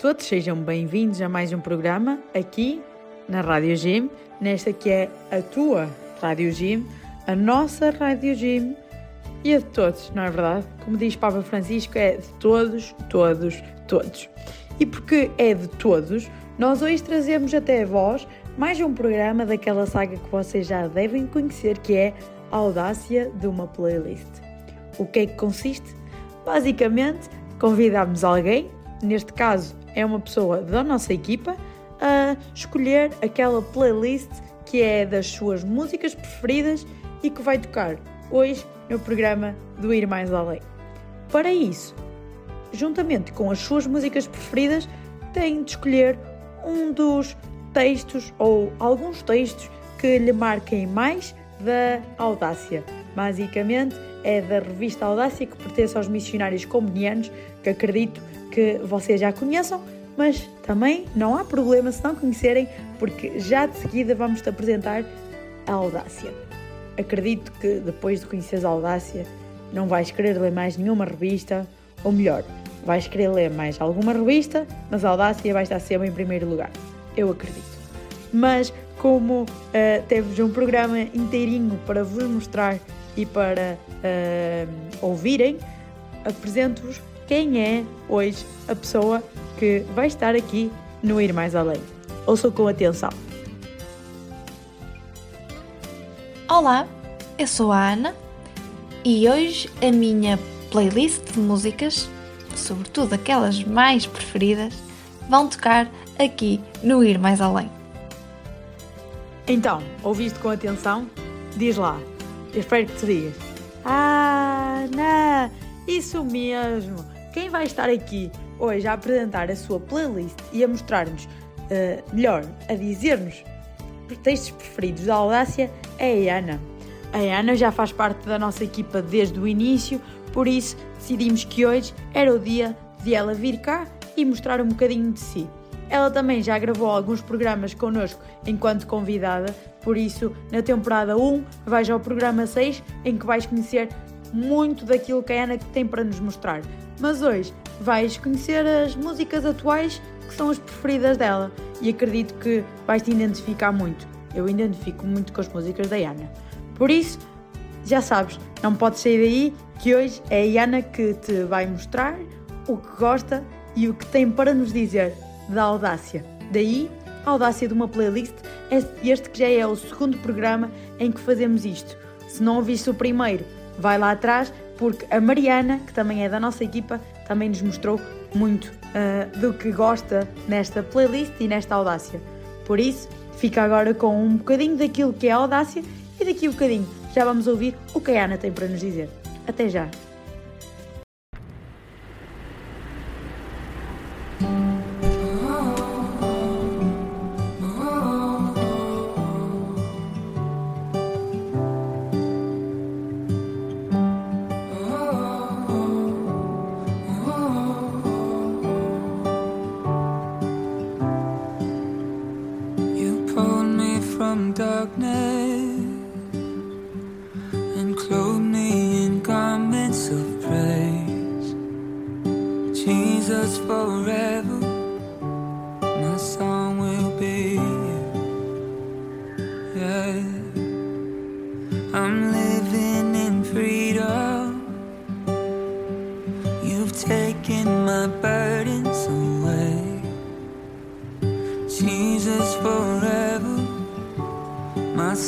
Todos, sejam bem-vindos a mais um programa aqui na Rádio Gym, nesta que é a tua Rádio Gym, a nossa Rádio Gym e a de todos, não é verdade? Como diz Papa Francisco, é de todos, todos, todos. E porque é de todos, nós hoje trazemos até a vós mais um programa daquela saga que vocês já devem conhecer, que é a audácia de uma playlist. O que é que consiste? Basicamente, convidamos alguém, neste caso é uma pessoa da nossa equipa, a escolher aquela playlist que é das suas músicas preferidas e que vai tocar hoje no programa do Ir Mais Além. Para isso, juntamente com as suas músicas preferidas, tem de escolher um dos textos ou alguns textos que lhe marquem mais da Audácia. Basicamente, é da revista Audácia que pertence aos missionários comunianos, que acredito que vocês já conheçam, mas também não há problema se não conhecerem, porque já de seguida vamos-te apresentar a Audácia. Acredito que depois de conheceres a Audácia, não vais querer ler mais nenhuma revista, ou melhor, vais querer ler mais alguma revista, mas a Audácia vai estar sempre em primeiro lugar. Eu acredito. Mas como uh, temos um programa inteirinho para vos mostrar e para uh, ouvirem, apresento-vos quem é hoje a pessoa que vai estar aqui no Ir Mais Além. Ouçam com atenção. Olá, eu sou a Ana e hoje a minha playlist de músicas, sobretudo aquelas mais preferidas, vão tocar aqui no Ir Mais Além. Então, ouviste com atenção? Diz lá, eu espero que te digas. Ah, não, isso mesmo. Quem vai estar aqui hoje a apresentar a sua playlist e a mostrar-nos, uh, melhor, a dizer-nos os textos preferidos da Audácia é a Ana. A Ana já faz parte da nossa equipa desde o início, por isso decidimos que hoje era o dia de ela vir cá e mostrar um bocadinho de si. Ela também já gravou alguns programas connosco enquanto convidada, por isso, na temporada 1, vais ao programa 6, em que vais conhecer muito daquilo que a Ana tem para nos mostrar. Mas hoje vais conhecer as músicas atuais que são as preferidas dela e acredito que vais te identificar muito. Eu identifico muito com as músicas da Ana. Por isso, já sabes, não podes sair daí que hoje é a Ana que te vai mostrar o que gosta e o que tem para nos dizer da audácia. Daí, a audácia de uma playlist, é este que já é o segundo programa em que fazemos isto. Se não ouviste o primeiro, vai lá atrás, porque a Mariana, que também é da nossa equipa, também nos mostrou muito uh, do que gosta nesta playlist e nesta audácia. Por isso, fica agora com um bocadinho daquilo que é a audácia e daqui a um bocadinho já vamos ouvir o que a Ana tem para nos dizer. Até já! Of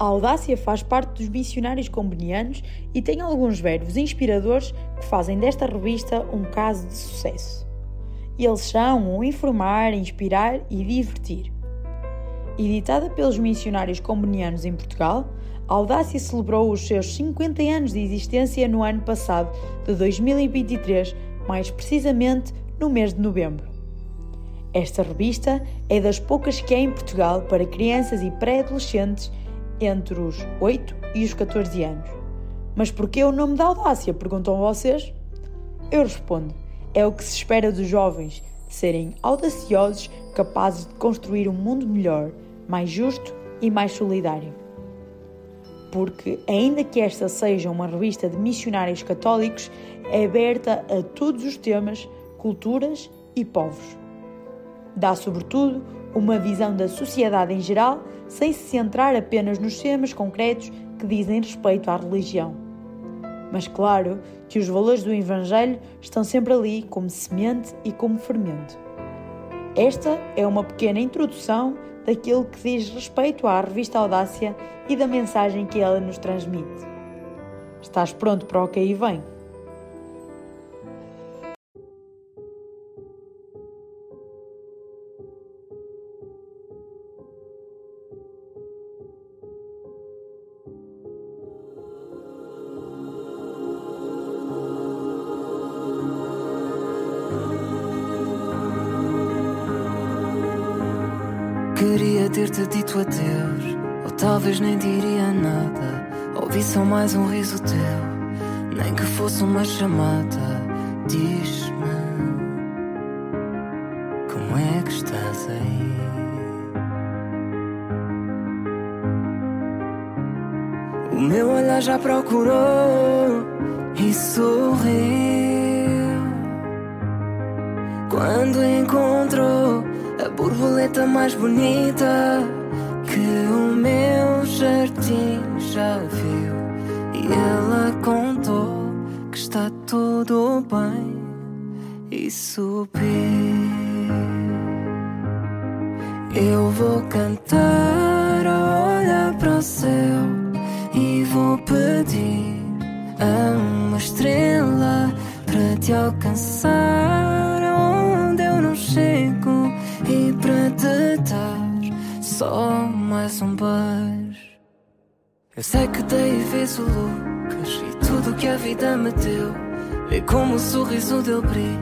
A audácia faz parte dos missionários combonianos e tem alguns verbos inspiradores que fazem desta revista um caso de sucesso. Eles são o informar, inspirar e divertir. Editada pelos missionários combonianos em Portugal, a Audácia celebrou os seus 50 anos de existência no ano passado, de 2023, mais precisamente no mês de novembro. Esta revista é das poucas que há em Portugal para crianças e pré-adolescentes entre os 8 e os 14 anos. Mas porquê o nome da audácia? Perguntam vocês? Eu respondo: é o que se espera dos jovens, serem audaciosos, capazes de construir um mundo melhor, mais justo e mais solidário. Porque, ainda que esta seja uma revista de missionários católicos, é aberta a todos os temas, culturas e povos. Dá, sobretudo, uma visão da sociedade em geral, sem se centrar apenas nos temas concretos que dizem respeito à religião. Mas claro que os valores do Evangelho estão sempre ali como semente e como fermento. Esta é uma pequena introdução daquilo que diz respeito à revista Audácia e da mensagem que ela nos transmite. Estás pronto para o que aí vem? Talvez nem diria nada. Ouvi só mais um riso teu, nem que fosse uma chamada. Diz-me como é que estás aí? O meu olhar já procurou e sorriu quando encontrou a borboleta mais bonita que o meu jardim já viu. E ela contou que está tudo bem e subiu. Eu vou cantar, olhar para o céu e vou pedir a uma estrela para te alcançar onde eu não chego e para te dar só mais um beijo. Eu sei que dei vez o Lucas e tudo que a vida me deu. Vê como o sorriso dele brilha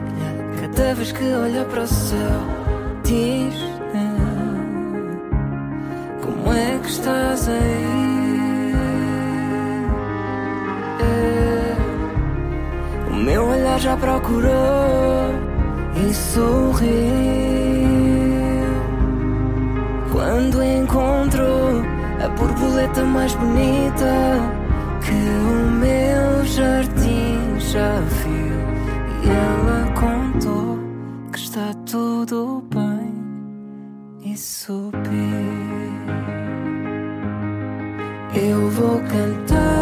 cada vez que olha para o céu, diz como é que estás aí? É, o meu olhar já procurou e sorriu quando encontrou a borboleta mais bonita que o meu jardim já viu. E ela contou que está tudo bem e subiu. Eu vou cantar,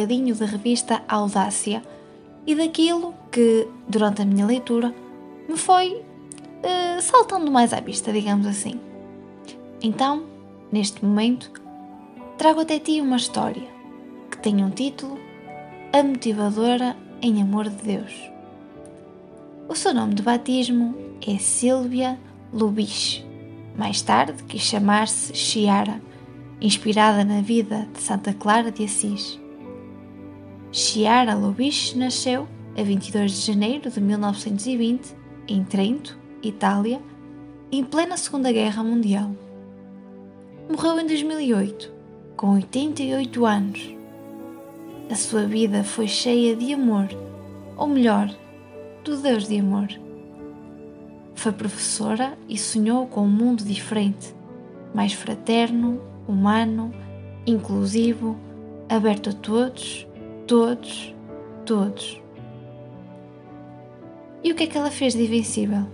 bocadinho da revista Audácia e daquilo que, durante a minha leitura, me foi eh, saltando mais à vista, digamos assim. Então, neste momento, trago até ti uma história que tem um título A Motivadora em Amor de Deus. O seu nome de batismo é Sílvia Lubich. Mais tarde quis chamar-se Chiara, inspirada na vida de Santa Clara de Assis. Chiara Lubich nasceu a 22 de janeiro de 1920 em Trento, Itália, em plena Segunda Guerra Mundial. Morreu em 2008, com 88 anos. A sua vida foi cheia de amor, ou melhor, do Deus de amor. Foi professora e sonhou com um mundo diferente, mais fraterno, humano, inclusivo, aberto a todos, todos, todos. E o que é que ela fez de invencível?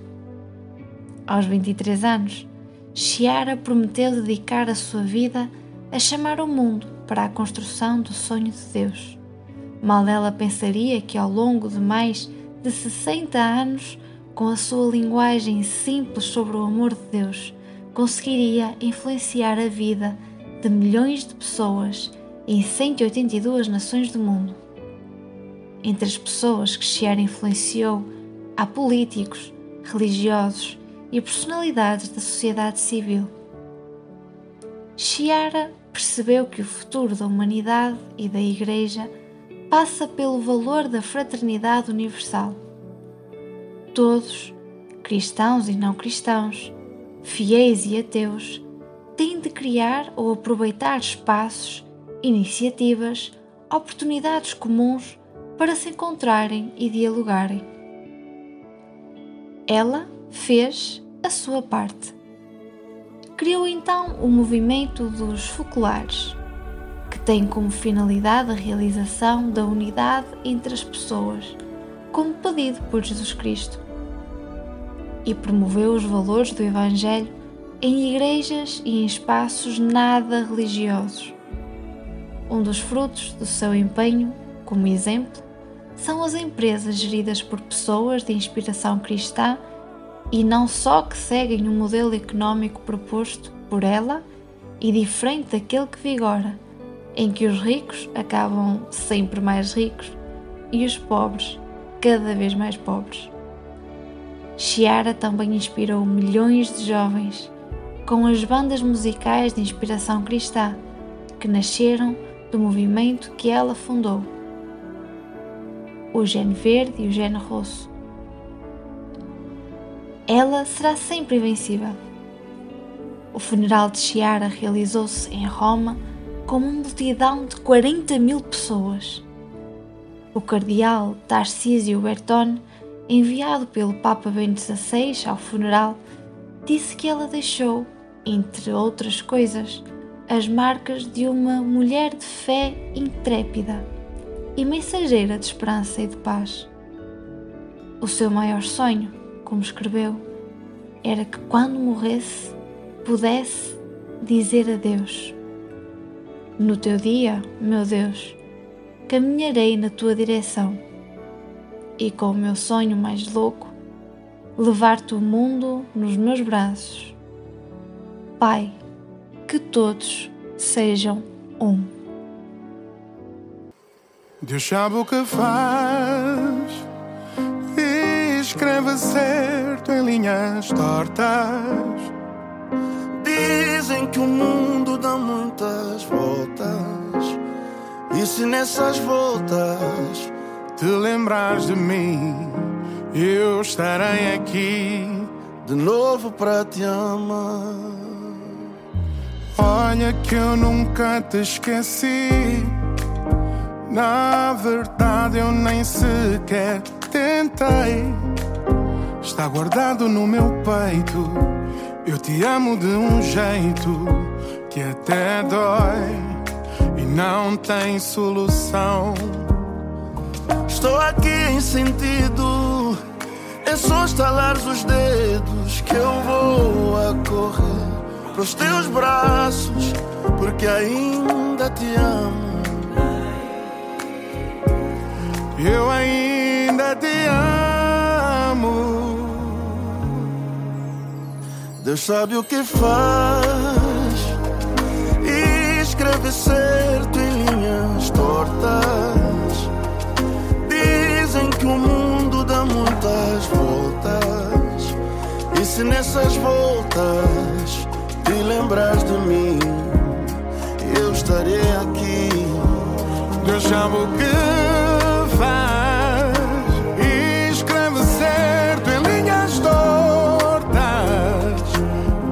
Aos 23 anos, Chiara prometeu dedicar a sua vida a chamar o mundo para a construção do sonho de Deus. Mal ela pensaria que ao longo de mais de 60 anos, com a sua linguagem simples sobre o amor de Deus, conseguiria influenciar a vida de milhões de pessoas em 182 nações do mundo. Entre as pessoas que Chiara influenciou, há políticos, religiosos e personalidades da sociedade civil. Chiara percebeu que o futuro da humanidade e da Igreja passa pelo valor da fraternidade universal. Todos, cristãos e não cristãos, fiéis e ateus, têm de criar ou aproveitar espaços, iniciativas, oportunidades comuns para se encontrarem e dialogarem. Ela fez a sua parte. Criou então o movimento dos focolares, que tem como finalidade a realização da unidade entre as pessoas, como pedido por Jesus Cristo, e promoveu os valores do Evangelho em igrejas e em espaços nada religiosos. Um dos frutos do seu empenho, como exemplo, são as empresas geridas por pessoas de inspiração cristã e não só que seguem o um modelo económico proposto por ela e diferente daquele que vigora, em que os ricos acabam sempre mais ricos e os pobres cada vez mais pobres. Chiara também inspirou milhões de jovens com as bandas musicais de inspiração cristã que nasceram do movimento que ela fundou, o Gene Verde e o Gene Rosso. Ela será sempre invencível. O funeral de Chiara realizou-se em Roma com uma multidão de 40 mil pessoas. O cardeal Tarcísio Bertone enviado pelo Papa Bento XVI ao funeral, disse que ela deixou, entre outras coisas, as marcas de uma mulher de fé intrépida e mensageira de esperança e de paz. O seu maior sonho, como escreveu, era que quando morresse pudesse dizer adeus. No teu dia, meu Deus, caminharei na tua direção e com o meu sonho mais louco, levar-te o mundo nos meus braços. Pai, que todos sejam um. Deus sabe o que faz e escreve certo em linhas tortas. Dizem que o mundo dá muitas voltas, e se nessas voltas te lembrares de mim, eu estarei aqui de novo para te amar. Olha que eu nunca te esqueci. Na verdade, eu nem sequer tentei. Está guardado no meu peito. Eu te amo de um jeito que até dói e não tem solução. Estou aqui em sentido. É só estalar os dedos que eu vou a correr pros teus braços, porque ainda te amo. Eu ainda te amo. Deus sabe o que faz e escreve certo em linhas tortas. Dizem que o mundo dá muitas voltas, e se nessas voltas te lembras de mim, eu estarei aqui. Deus sabe o que faz e escreve certo em linhas tortas.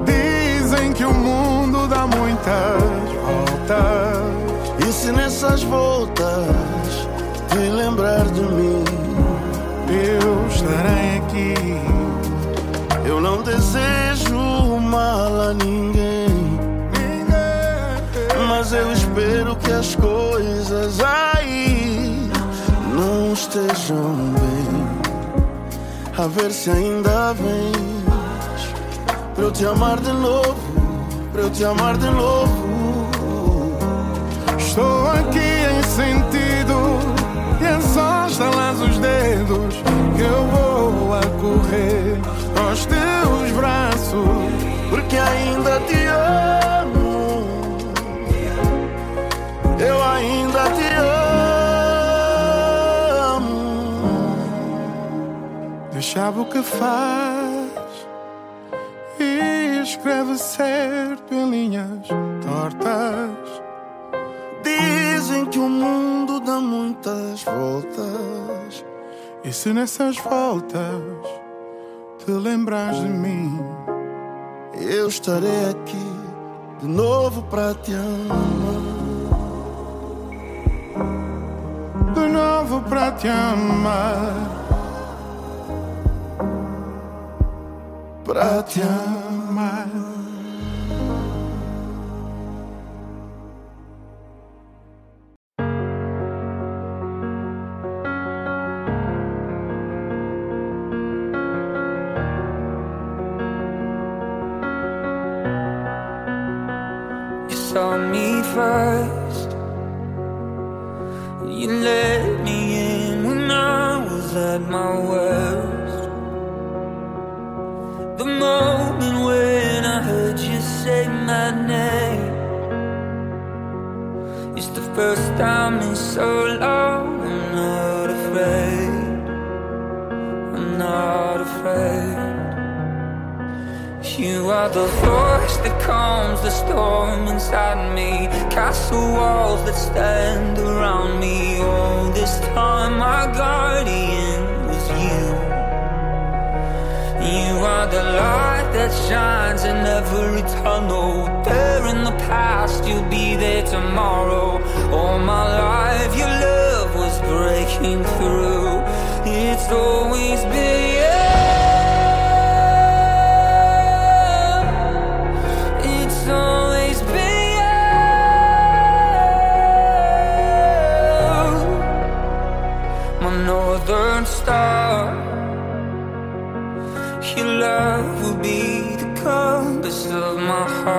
Dizem que o mundo dá muitas voltas. E se nessas voltas te lembrar de mim, Eu estarei aqui. eu não desejo mal a ninguém. Mas eu espero que as coisas aí não estejam bem. A ver se ainda vens. Pra eu te amar de novo, pra eu te amar de novo. Estou aqui em sentido e é só estalar os dedos que eu vou a correr aos teus braços. Porque ainda te amo. Eu ainda te amo. Deixava o que faz e escreve certo em linhas tortas. Dizem que o mundo dá muitas voltas. E se nessas voltas te lembras de mim, Eu estarei aqui de novo para te amar. de novo para te amar, Para te amar. First. You let me in when I was at my worst. The moment when I heard you say my name. It's the first time in so long. I'm not afraid. I'm not afraid. You are the voice that calms the storm inside me. Castle walls that stand around me. All this time, my guardian was you. You are the light that shines in every tunnel. There in the past, you'll be there tomorrow. All my life, your love was breaking through. It's always been. Oh,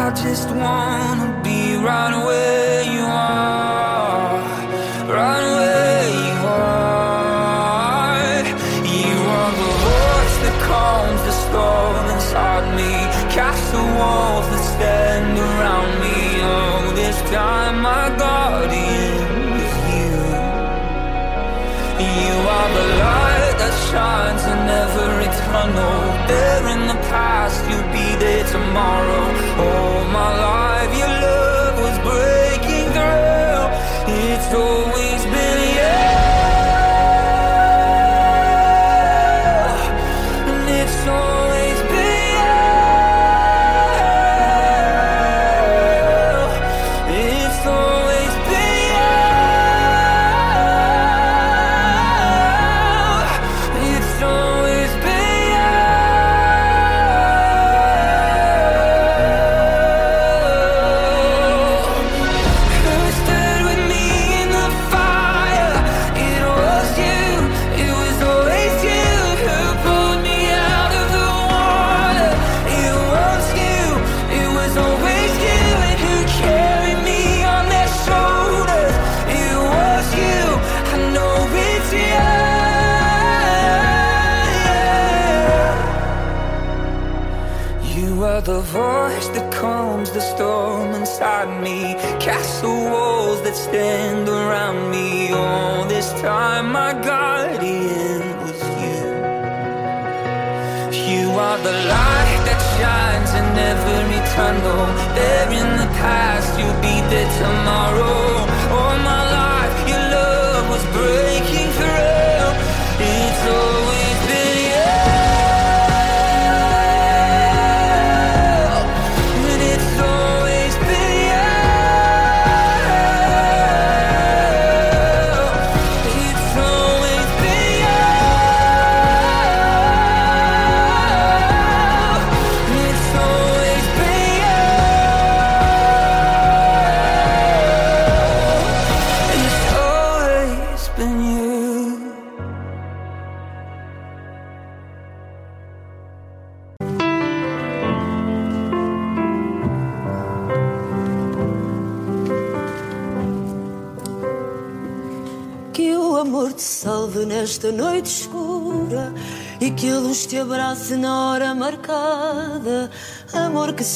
I just wanna be right where you are, right where you are. You are the voice that calms the storm inside me, castle walls that stand around me. Oh, this time my guardian is you. You are the light that shines. There in the past, you'll be there tomorrow. All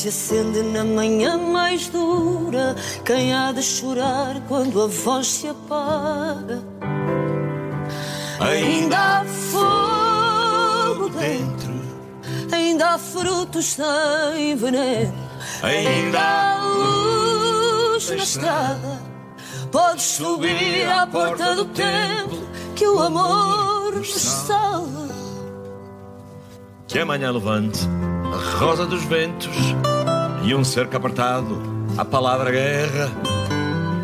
se acende na manhã mais dura. Quem há de chorar quando a voz se apaga? Ainda há fogo dentro, ainda há frutos sem veneno, ainda há luz na estrada. Podes subir à porta do templo que o amor nos salva. Que amanhã levante a rosa dos ventos e um cerco apertado, a palavra guerra.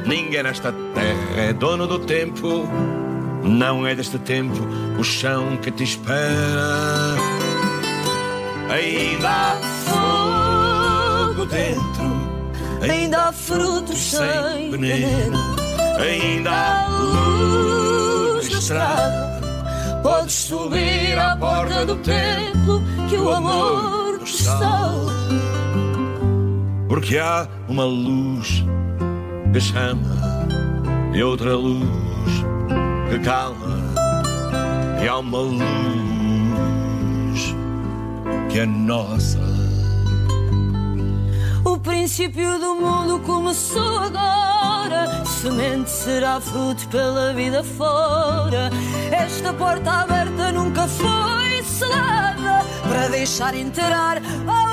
Ninguém nesta terra é dono do tempo, não é deste tempo o chão que te espera. Ainda há fogo dentro, Ainda há frutos sem veneno, ainda há luz na estrada. Podes subir à porta do templo que o amor Porque há uma luz que chama e outra luz que calma. E há uma luz que é nossa. O princípio do mundo começou agora. Semente será fruto pela vida fora. Esta porta aberta nunca foi selada para deixar entrar a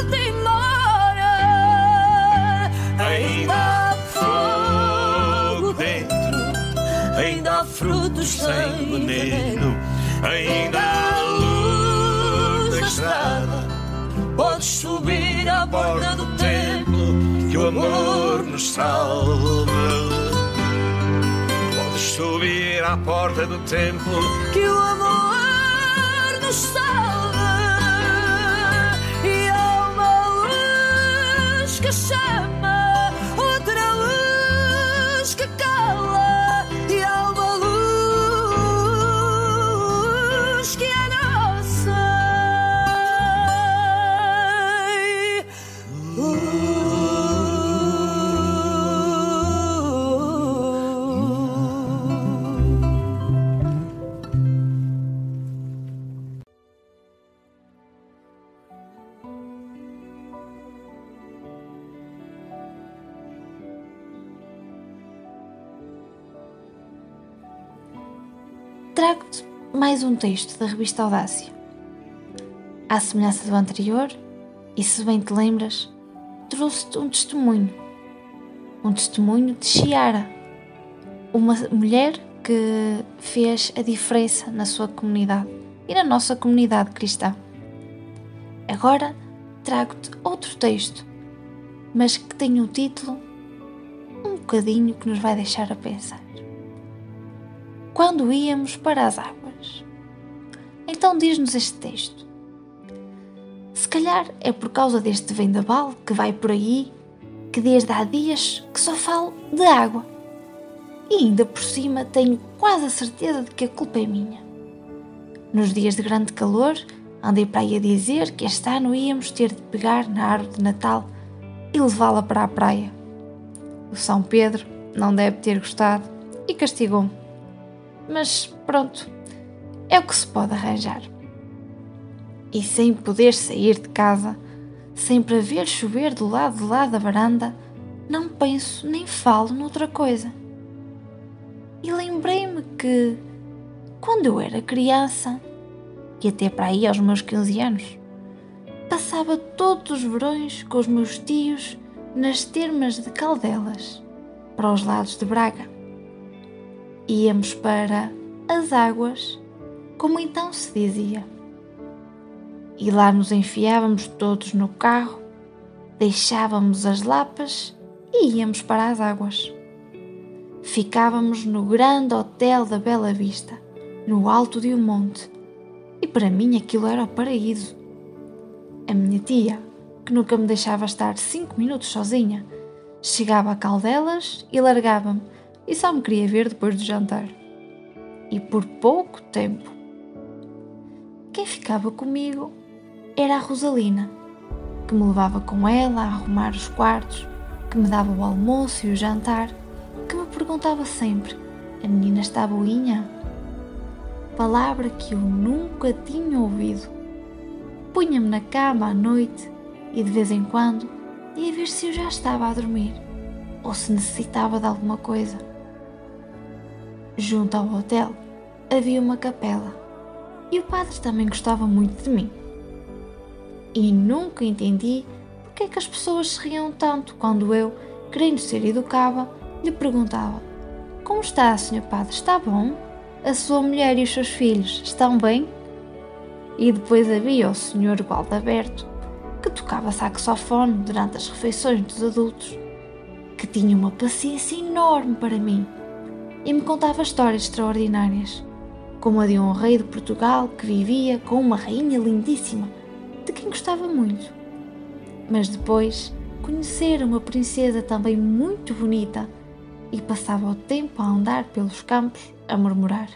última hora. Ainda há fogo dentro, ainda há frutos sem veneno, ainda há luz na estrada. Podes subir à porta do templo que o amor nos salva. Podes subir à porta do templo que o amor nos salva mais um texto da revista Audácia. À semelhança do anterior, e se bem te lembras, trouxe-te um testemunho. Um testemunho de Chiara, uma mulher que fez a diferença na sua comunidade e na nossa comunidade cristã. Agora trago-te outro texto, mas que tem um título um bocadinho que nos vai deixar a pensar. Quando íamos para as águas. Então diz-nos este texto. Se calhar é por causa deste vendaval que vai por aí que desde há dias que só falo de água. E ainda por cima tenho quase a certeza de que a culpa é minha. Nos dias de grande calor, andei para aí a dizer que este ano íamos ter de pegar na árvore de Natal e levá-la para a praia. O São Pedro não deve ter gostado e castigou-me. Mas pronto, é o que se pode arranjar e sem poder sair de casa, sem ver chover do lado de lá da varanda, não penso nem falo noutra coisa. E lembrei-me que, quando eu era criança, e até para aí aos meus 15 anos, passava todos os verões com os meus tios nas termas de Caldelas, para os lados de Braga. Íamos para as águas, como então se dizia e lá nos enfiávamos todos no carro, deixávamos as lapas e íamos para as águas. Ficávamos no grande hotel da Bela Vista, no alto de um monte, e para mim aquilo era o paraíso. A minha tia, que nunca me deixava estar cinco minutos sozinha, chegava a Caldelas e largava-me, e só me queria ver depois do jantar. E por pouco tempo. Quem ficava comigo era a Rosalina, que me levava com ela a arrumar os quartos, que me dava o almoço e o jantar, que me perguntava sempre: a menina está boinha? Palavra que eu nunca tinha ouvido. Punha-me na cama à noite e de vez em quando ia ver se eu já estava a dormir ou se necessitava de alguma coisa. Junto ao hotel havia uma capela e o padre também gostava muito de mim e nunca entendi porque é que as pessoas se riam tanto quando eu, querendo ser educada, lhe perguntava: Como está, Sr. Padre? Está bom? A sua mulher e os seus filhos estão bem? E depois havia o Sr. Gualdaberto, que tocava saxofone durante as refeições dos adultos, que tinha uma paciência enorme para mim e me contava histórias extraordinárias, como a de um rei de Portugal que vivia com uma rainha lindíssima de quem gostava muito. Mas depois conhecera uma princesa também muito bonita e passava o tempo a andar pelos campos a murmurar: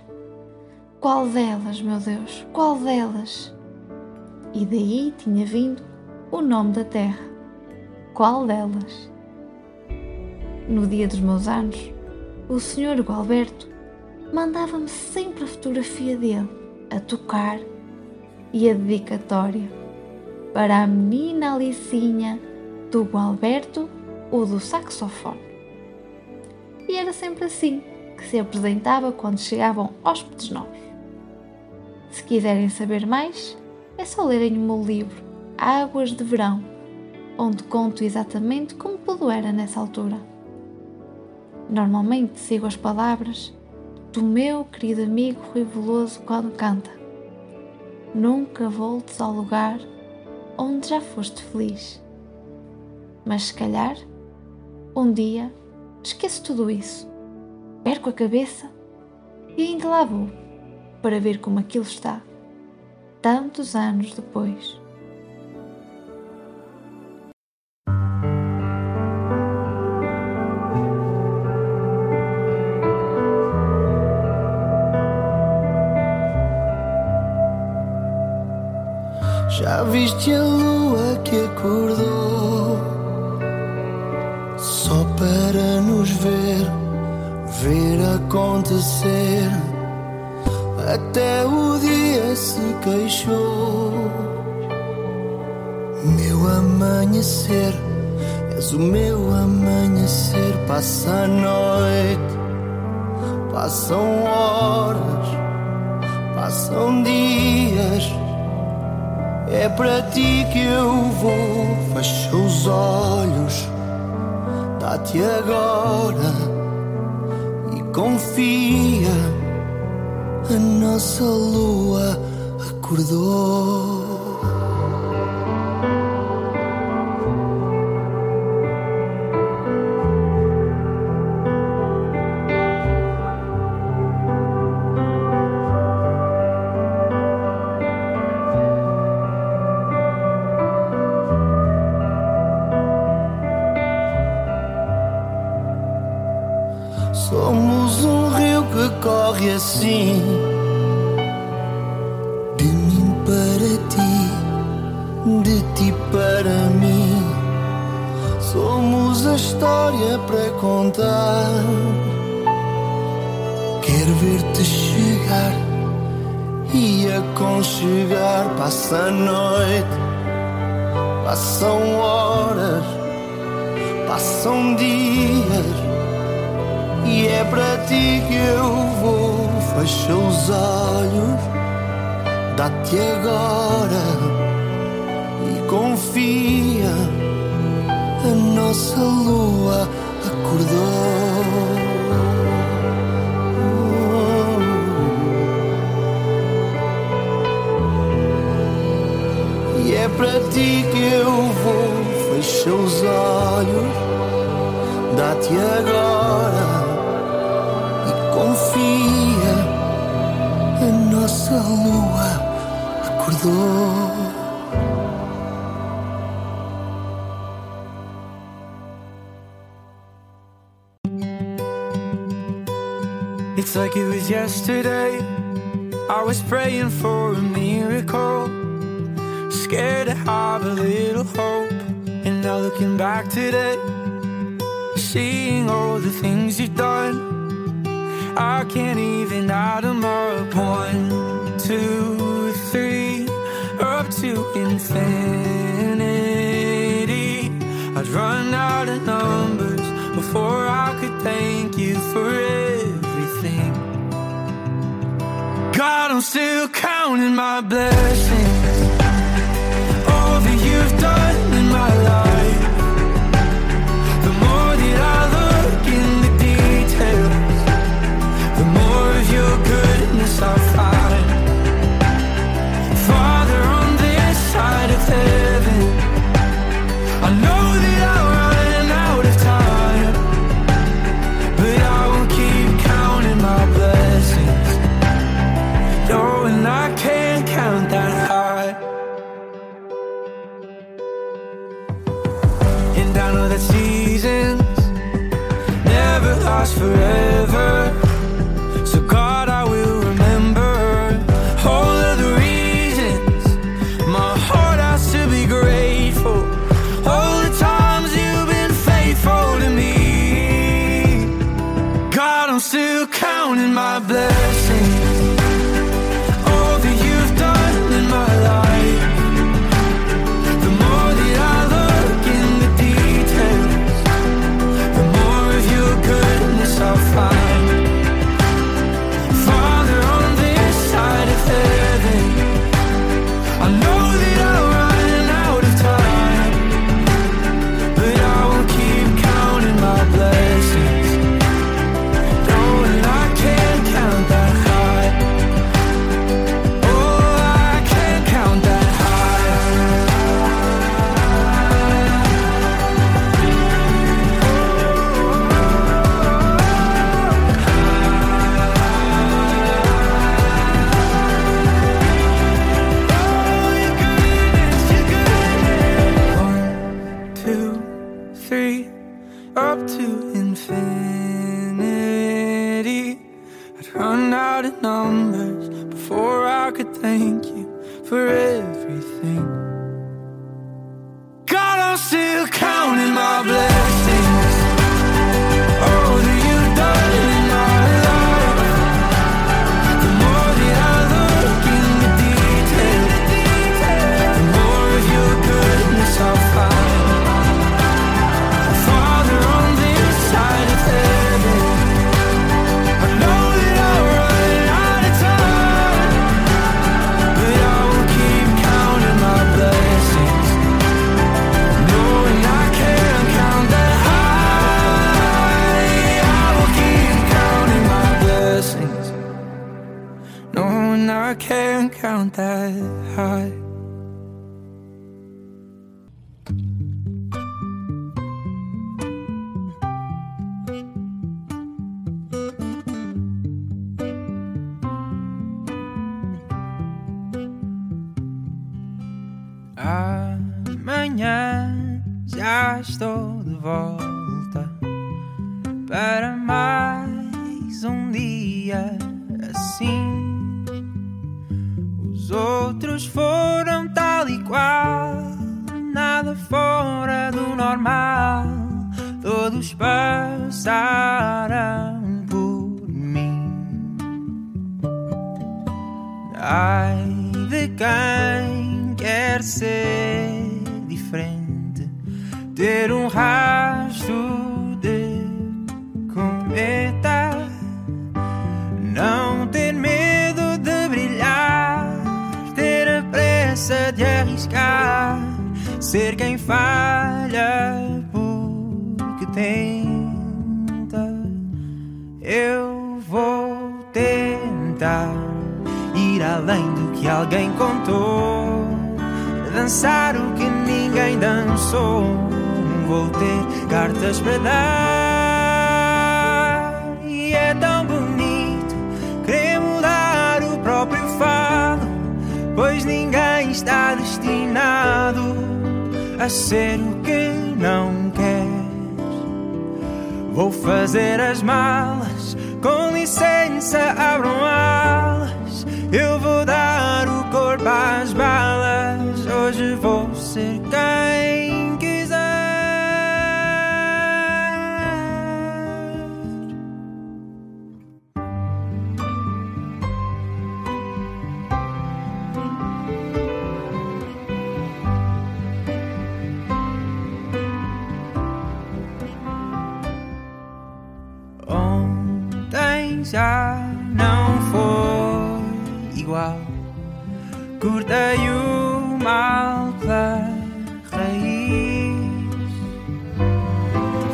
Qual delas, meu Deus, qual delas? E daí tinha vindo o nome da terra. Qual delas? No dia dos meus anos, o Sr. Gualberto mandava-me sempre a fotografia dele, a tocar e a dedicatória para a menina Alicinha do Gualberto ou do saxofone. E era sempre assim que se apresentava quando chegavam hóspedes novos. Se quiserem saber mais, é só lerem o meu livro Águas de Verão, onde conto exatamente como tudo era nessa altura. Normalmente sigo as palavras do meu querido amigo Rui Veloso quando canta. Nunca voltes ao lugar onde já foste feliz. Mas se calhar, um dia, esqueço tudo isso, perco a cabeça e ainda lá vou para ver como aquilo está, tantos anos depois. Já viste a lua que acordou só para nos ver, ver acontecer. Até o dia se queixou. Meu amanhecer, és o meu amanhecer. Passa a noite, passam horas, passam dias. É para ti que eu vou. Fecha os olhos, dá-te agora e confia. A nossa lua acordou. confia, a nossa lua acordou. E é para ti que eu vou. Fecha os olhos, dá-te agora e confia. A nossa lua acordou. It's like it was yesterday. I was praying for a miracle. Scared to have a little hope. And now looking back today, seeing all the things you've done, I can't even add them up. One, two, three, up to infinity. I'd run out of numbers before I could thank you for it. God, I'm still counting my blessings. seasons. Never last forever. Ser o que não quer. Vou fazer as malas, com licença, abram alas. Eu vou dar o corpo às balas. Hoje vou ser quem Cortei o mal pela raiz.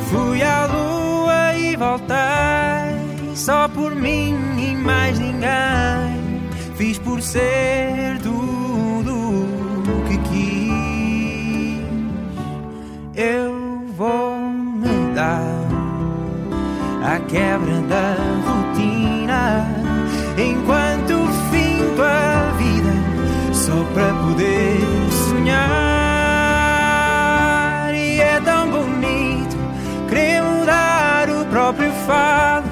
Fui à lua e voltei só por mim e mais ninguém. Fiz por ser tudo o que quis. Eu vou me dar à quebra da para poder sonhar e é tão bonito querer mudar o próprio fado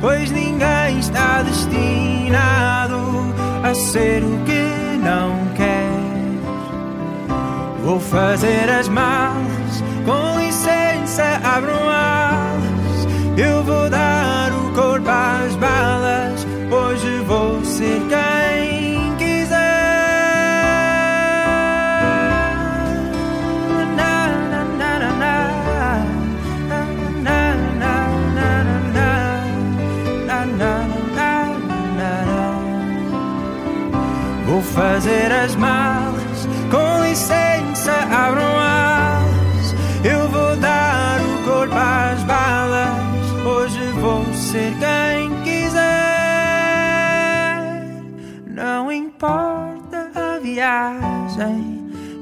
pois ninguém está destinado a ser o que não quer Vou fazer as malas, com licença, abram alas. Eu vou dar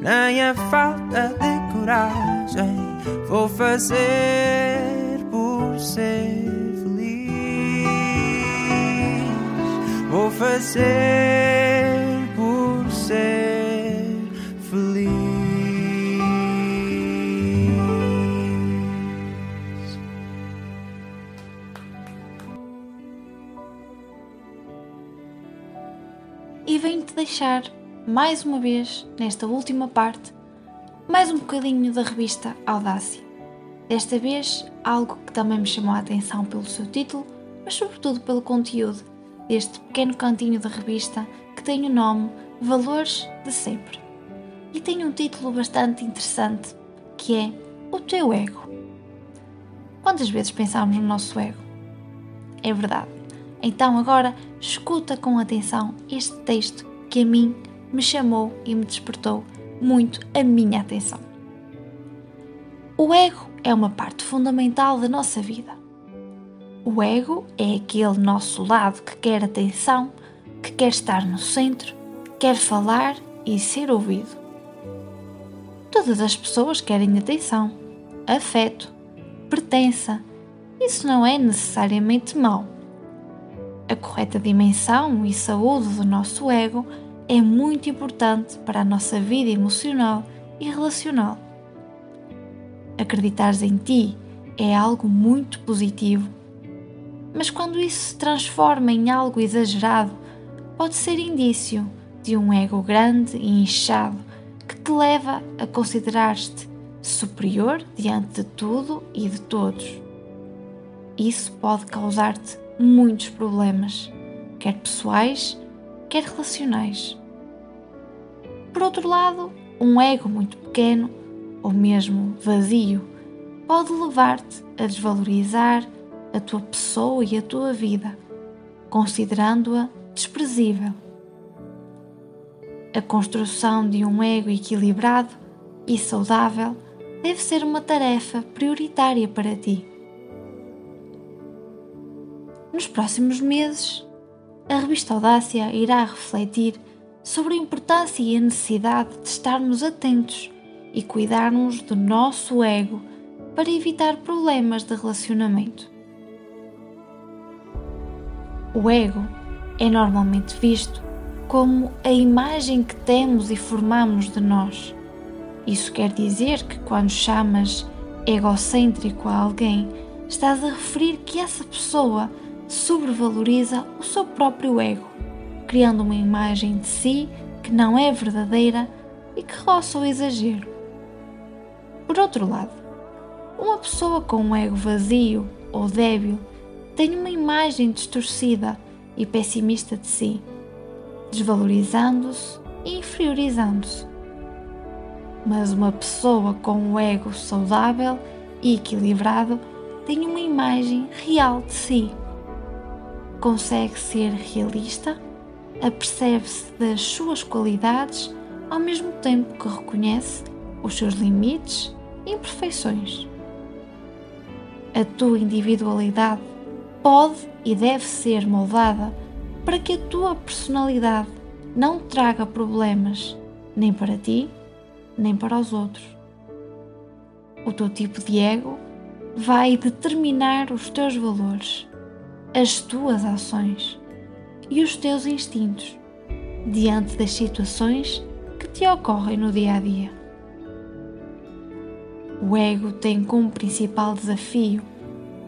nem a falta de coragem. Vou fazer por ser feliz. Vou fazer por ser feliz. e venho-te deixar, mais uma vez, nesta última parte, mais um bocadinho da revista Audácia. Desta vez, algo que também me chamou a atenção pelo seu título, mas sobretudo pelo conteúdo deste pequeno cantinho da revista que tem o nome Valores de Sempre. E tem um título bastante interessante, que é O Teu Ego. Quantas vezes pensamos no nosso ego? É verdade. Então agora escuta com atenção este texto que a mim me chamou e me despertou muito a minha atenção. O ego é uma parte fundamental da nossa vida. O ego é aquele nosso lado que quer atenção, que quer estar no centro, quer falar e ser ouvido. Todas as pessoas querem atenção, afeto, pertença. Isso não é necessariamente mau. A correta dimensão e saúde do nosso ego é muito importante para a nossa vida emocional e relacional. acreditares em ti é algo muito positivo. Mas quando isso se transforma em algo exagerado, pode ser indício de um ego grande e inchado que te leva a considerar-te superior diante de tudo e de todos. Isso pode causar-te muitos problemas, quer pessoais, quer relacionais. Por outro lado, um ego muito pequeno ou mesmo vazio pode levar-te a desvalorizar a tua pessoa e a tua vida, considerando-a desprezível. A construção de um ego equilibrado e saudável deve ser uma tarefa prioritária para ti. Nos próximos meses, a revista Audácia irá refletir sobre a importância e a necessidade de estarmos atentos e cuidarmos do nosso ego para evitar problemas de relacionamento. O ego é normalmente visto como a imagem que temos e formamos de nós. Isso quer dizer que quando chamas egocêntrico a alguém, estás a referir que essa pessoa sobrevaloriza o seu próprio ego criando uma imagem de si que não é verdadeira e que roça o exagero. Por outro lado, uma pessoa com um ego vazio ou débil tem uma imagem distorcida e pessimista de si, desvalorizando-se e inferiorizando-se. Mas uma pessoa com um ego saudável e equilibrado tem uma imagem real de si. Consegue ser realista apercebe-se das suas qualidades ao mesmo tempo que reconhece os seus limites e imperfeições. A tua individualidade pode e deve ser moldada para que a tua personalidade não traga problemas nem para ti, nem para os outros. O teu tipo de ego vai determinar os teus valores, as tuas ações e os teus instintos diante das situações que te ocorrem no dia a dia. O ego tem como principal desafio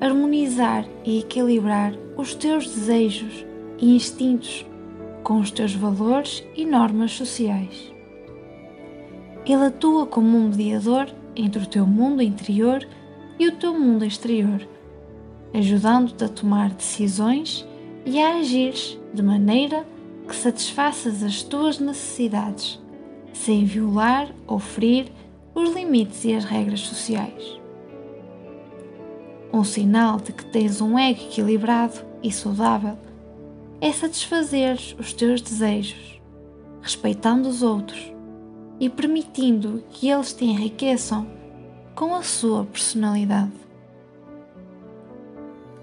harmonizar e equilibrar os teus desejos e instintos com os teus valores e normas sociais. Ele atua como um mediador entre o teu mundo interior e o teu mundo exterior, ajudando-te a tomar decisões e a agires de maneira que satisfaças as tuas necessidades, sem violar ou ferir os limites e as regras sociais. Um sinal de que tens um ego equilibrado e saudável é satisfazer os teus desejos, respeitando os outros e permitindo que eles te enriqueçam com a sua personalidade.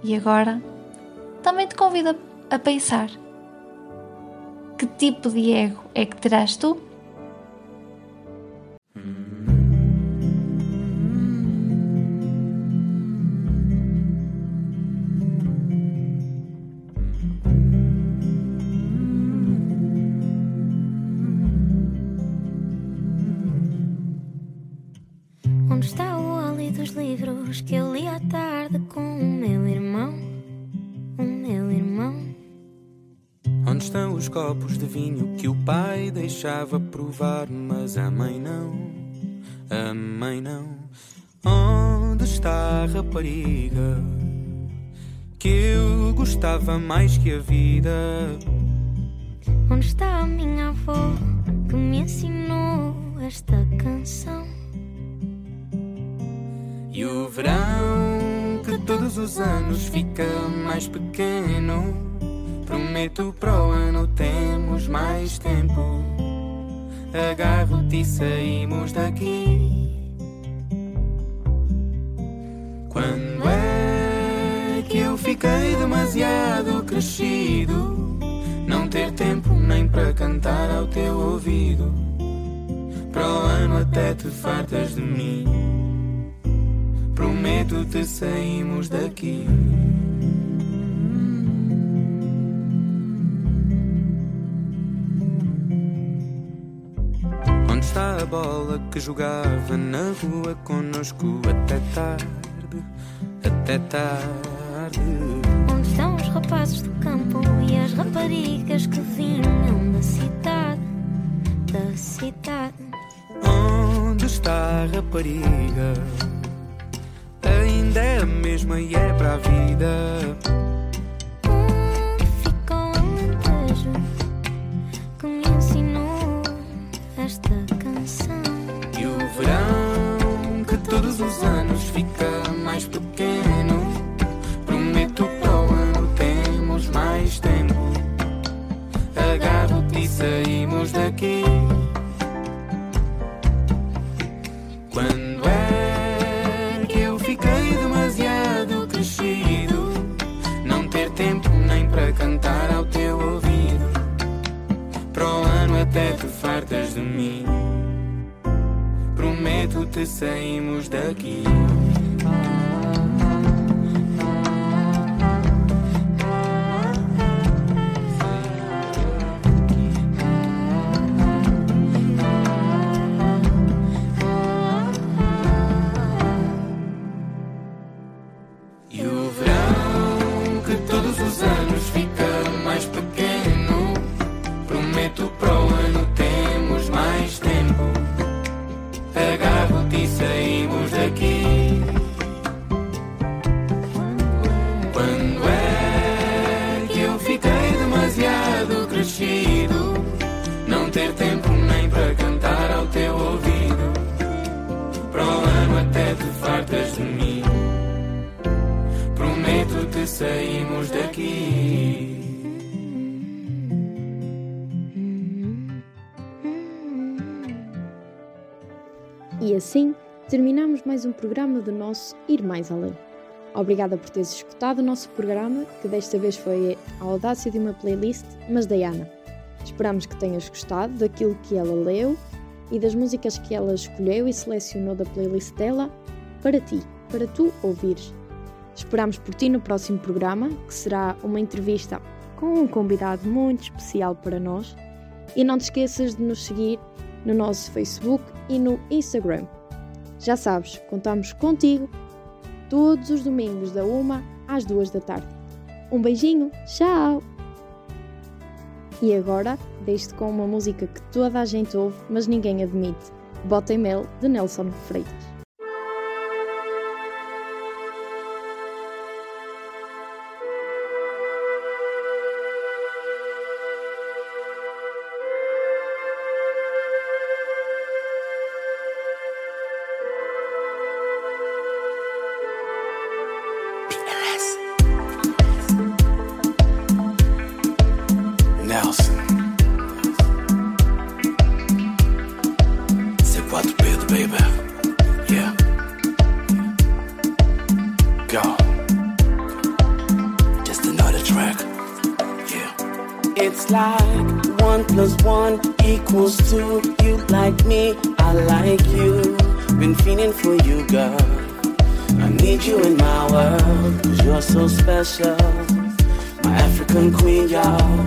E agora, também te convido a pensar: que tipo de ego é que terás tu? De vinho que o pai deixava provar, mas a mãe não? A mãe não. Onde está a rapariga que eu gostava mais que a vida? Onde está a minha avó que me ensinou esta canção? E o verão que todos os anos fica mais pequeno. Prometo para o ano temos mais tempo. Agarro-te e saímos daqui. Quando é que eu fiquei demasiado crescido? Não ter tempo nem para cantar ao teu ouvido. Para o ano até te fartas de mim. Prometo-te saímos daqui. A bola que jogava na rua conosco até tarde, até tarde. Onde estão os rapazes do campo e as raparigas que vinham da cidade, da cidade? Onde está a rapariga? Ainda é a mesma e é para a vida. Ensinou esta os anos fica mais pequeno. Prometo para o ano temos mais tempo. Agarro-te e saímos daqui. Prometo-te saímos daqui. Prometo-te saímos daqui. E assim terminamos mais um programa do nosso Ir Mais Além. Obrigada por teres escutado o nosso programa, que desta vez foi a audácia de uma playlist, mas da Ana. Esperamos que tenhas gostado daquilo que ela leu e das músicas que ela escolheu e selecionou da playlist dela para ti, para tu ouvires. Esperamos por ti no próximo programa, que será uma entrevista com um convidado muito especial para nós. E não te esqueças de nos seguir no nosso Facebook e no Instagram. Já sabes, contamos contigo todos os domingos da 1 às 2 da tarde. Um beijinho, tchau! E agora, deixo-te com uma música que toda a gente ouve, mas ninguém admite. Bota em Mel, de Nelson Freitas. My African queen, y'all.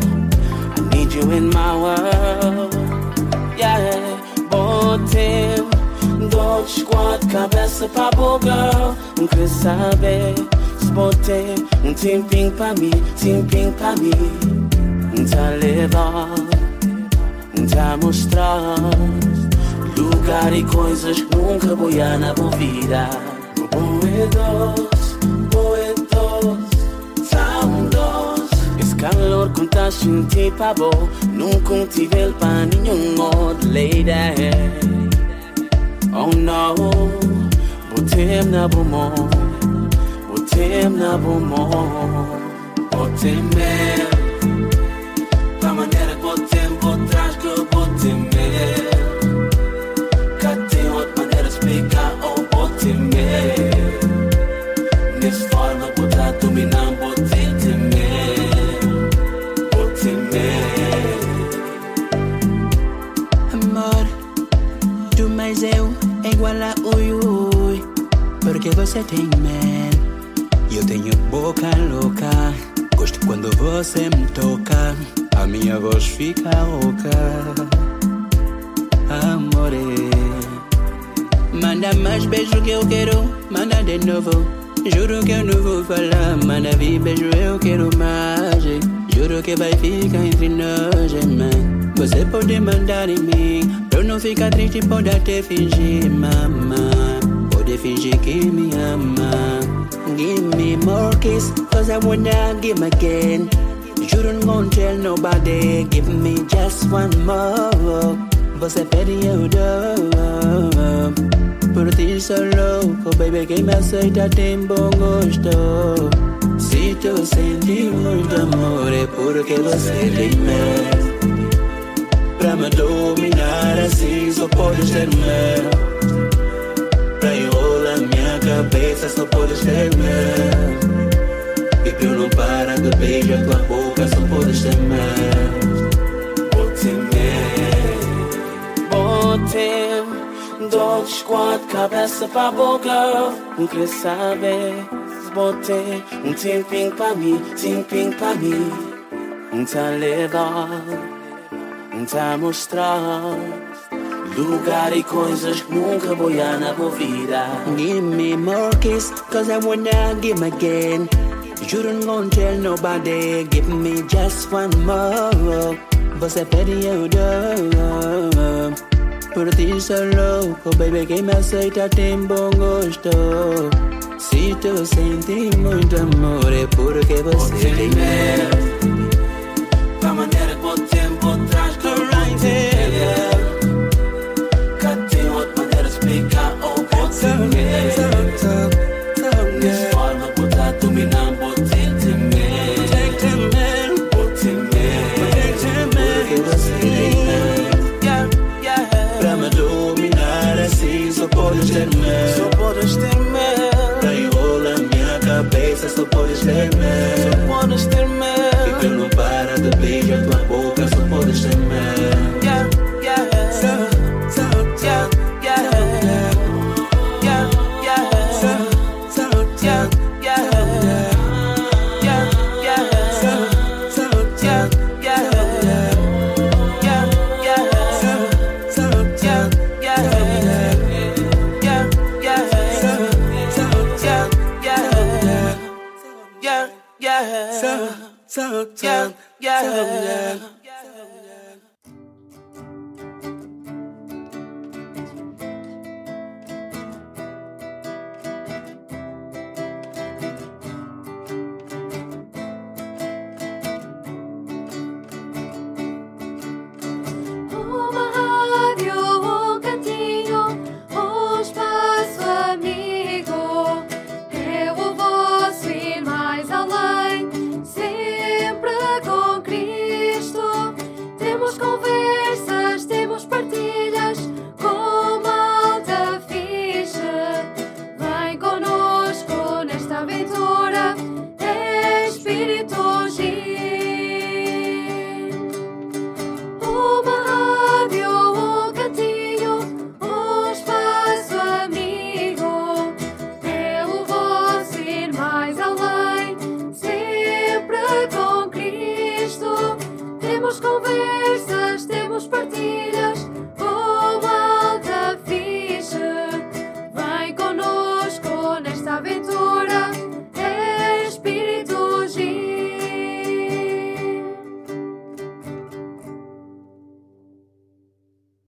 I need you in my world. Yeah, bote dois, quatro, cabeça pra boa girl. Não quer saber se botei um tempinho pra mim, tempinho pra mim. Tá levar, tá mostrar lugar e coisas que nunca vou ir na minha vida. Boedos, boedos, tão doce. Esse calor que tá sentindo pra bom, nunca tive ele pra nenhum outro lady. Oh no, botem na bumon, botem na bumon, botem mel. Ui ui Porque você tem mel e eu tenho boca louca Gosto quando você me toca A minha voz fica rouca Amore Manda mais beijo que eu quero, manda de novo. Juro que eu não vou falar, manda vir beijo, eu quero mais. Juro que vai ficar entre nós, man. Você pode mandar em mim, eu não ficar triste, pode até fingir, mama. Pode fingir que me ama. Give me more kiss, cause I wanna give again. Shouldn't go tell nobody, give me just one more. Você pede eu dou. Por ti sou louco, baby, quem me aceita tem bom gosto. Se tu sente muito amor, é porque você tem medo. Pra me dominar assim, só podes ter medo. Pra enrolar minha cabeça, só podes ter medo. E que eu não para de beijar tua boca, só podes ter medo. Bote Bote Dois, quatro, cabeça pra boca Não quer saber Bote um tempinho pra mim Tempinho pra mim Um tá legal Tá mostrar Lugar e coisas que nunca vou ir na minha vida Give me more kiss, cause I wanna give again. You don't gonna tell nobody, give me just one more. Você pede eu dou. Por ti sou louco, baby, quem me aceita tem bom gosto. Se tu sente muito amor, é porque você tem medo. Podes ter E medo que não para de beijar tua boca, só podes ter medo. 그냥